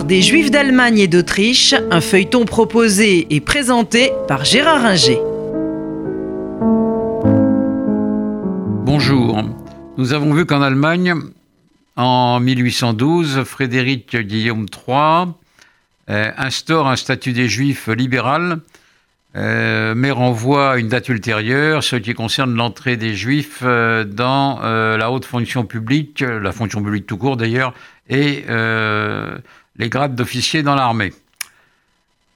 Des Juifs d'Allemagne et d'Autriche, un feuilleton proposé et présenté par Gérard Inger. Bonjour. Nous avons vu qu'en Allemagne, en 1812, Frédéric Guillaume III euh, instaure un statut des Juifs libéral, euh, mais renvoie à une date ultérieure, ce qui concerne l'entrée des Juifs euh, dans la haute fonction publique, la fonction publique tout court d'ailleurs, et les grades d'officiers dans l'armée.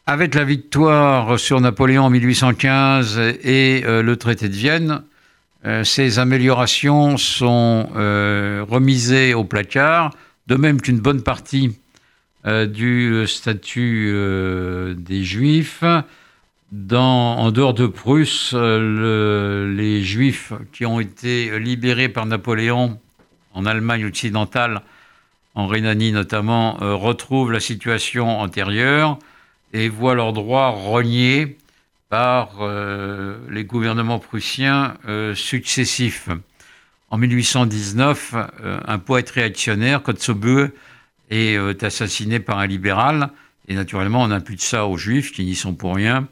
Avec la victoire sur Napoléon en 1815 et le traité de Vienne, ces améliorations sont remisées au placard, de même qu'une bonne partie euh, du statut euh, des Juifs. En dehors de Prusse, euh, les Juifs qui ont été libérés par Napoléon en Allemagne occidentale, en Rhénanie notamment, retrouvent la situation antérieure et voient leurs droits reniés par les gouvernements prussiens successifs. En 1819, un poète réactionnaire, Kotzebue, euh, est assassiné par un libéral. Et naturellement, on impute ça aux juifs qui n'y sont pour rien.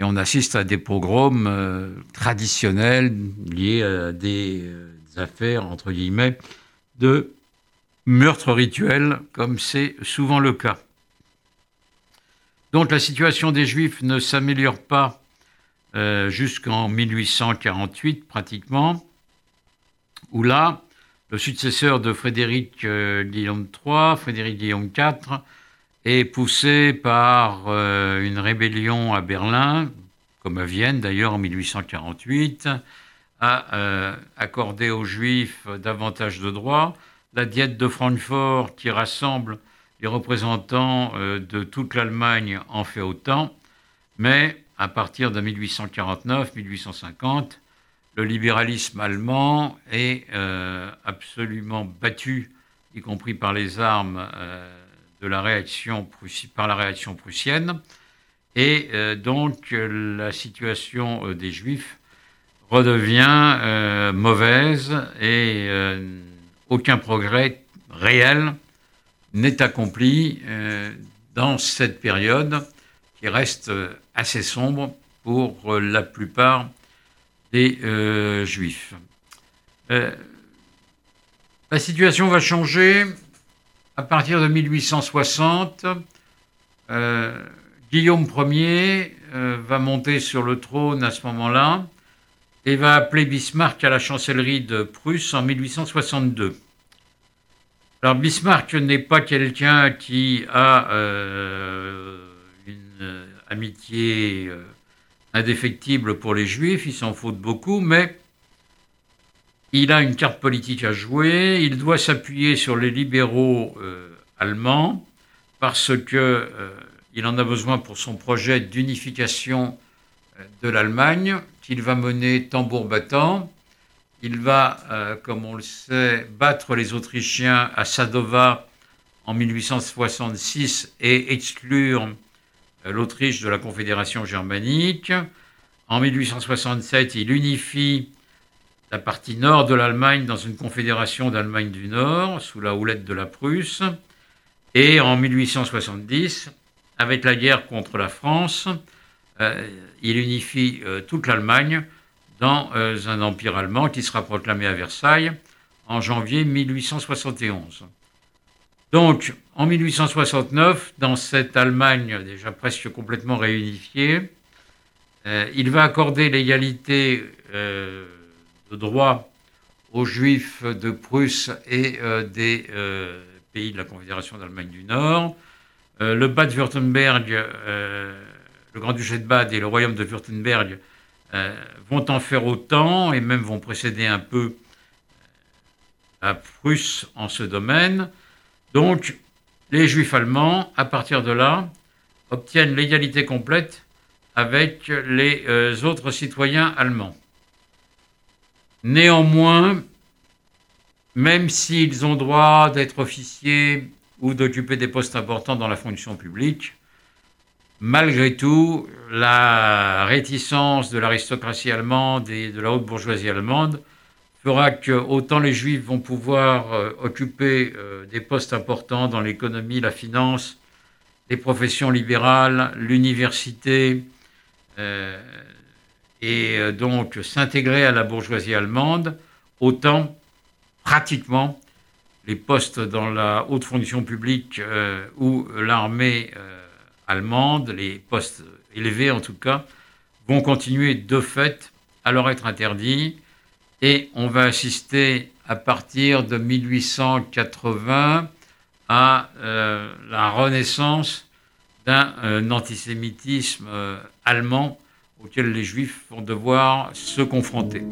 Et on assiste à des pogroms euh, traditionnels liés à des, euh, affaires, entre guillemets, de meurtres rituels, comme c'est souvent le cas. Donc la situation des juifs ne s'améliore pas jusqu'en 1848 pratiquement, où là, le successeur de Frédéric euh, Guillaume III, Frédéric Guillaume IV, est poussé par euh, une rébellion à Berlin, comme à Vienne d'ailleurs en 1848, à euh, accorder aux Juifs davantage de droits. La diète de Francfort, qui rassemble les représentants de toute l'Allemagne, en fait autant, mais à partir de 1849-1850, le libéralisme allemand est euh, absolument battu, y compris par les armes euh, de la réaction prussienne. Et euh, donc la situation des Juifs redevient mauvaise et aucun progrès réel n'est accompli dans cette période qui reste assez sombre pour la plupart des euh, Juifs. Euh, la situation va changer à partir de 1860. Euh, Guillaume Ier va monter sur le trône à ce moment-là et va appeler Bismarck à la chancellerie de Prusse en 1862. Alors Bismarck n'est pas quelqu'un qui a une amitié indéfectible pour les juifs, il s'en faut beaucoup, mais il a une carte politique à jouer, il doit s'appuyer sur les libéraux euh, allemands parce que euh, il en a besoin pour son projet d'unification euh, de l'Allemagne qu'il va mener tambour battant. Il va, comme on le sait, battre les Autrichiens à Sadova en 1866 et exclure euh, l'Autriche de la Confédération germanique. En 1867, il unifie la partie nord de l'Allemagne dans une confédération d'Allemagne du Nord, sous la houlette de la Prusse. Et en 1870, avec la guerre contre la France, euh, il unifie euh, toute l'Allemagne dans un empire allemand qui sera proclamé à Versailles en janvier 1871. Donc, en 1869, dans cette Allemagne déjà presque complètement réunifiée, euh, il va accorder l'égalité euh, de droit aux Juifs de Prusse et euh, des pays de la Confédération d'Allemagne du Nord. le Bade-Württemberg, le Grand-Duché de Bade et le Royaume de Württemberg vont en faire autant et même vont précéder un peu à Prusse en ce domaine. Donc, les juifs allemands, à partir de là, obtiennent l'égalité complète avec les euh, autres citoyens allemands. Néanmoins, même s'ils ont droit d'être officiers ou d'occuper des postes importants dans la fonction publique, malgré tout, la réticence de l'aristocratie allemande et de la haute bourgeoisie allemande fera que autant les juifs vont pouvoir euh, occuper euh, des postes importants dans l'économie, la finance les professions libérales, l'université, euh, et donc s'intégrer à la bourgeoisie allemande, autant pratiquement les postes dans la haute fonction publique ou l'armée les postes élevés en tout cas, vont continuer de fait à leur être interdits et on va assister à partir de 1880 à euh, la renaissance d'un euh, antisémitisme euh, allemand auquel les juifs vont devoir se confronter.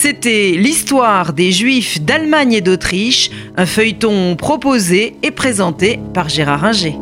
C'était l'histoire des Juifs d'Allemagne et d'Autriche, un feuilleton proposé et présenté par Gérard Inger.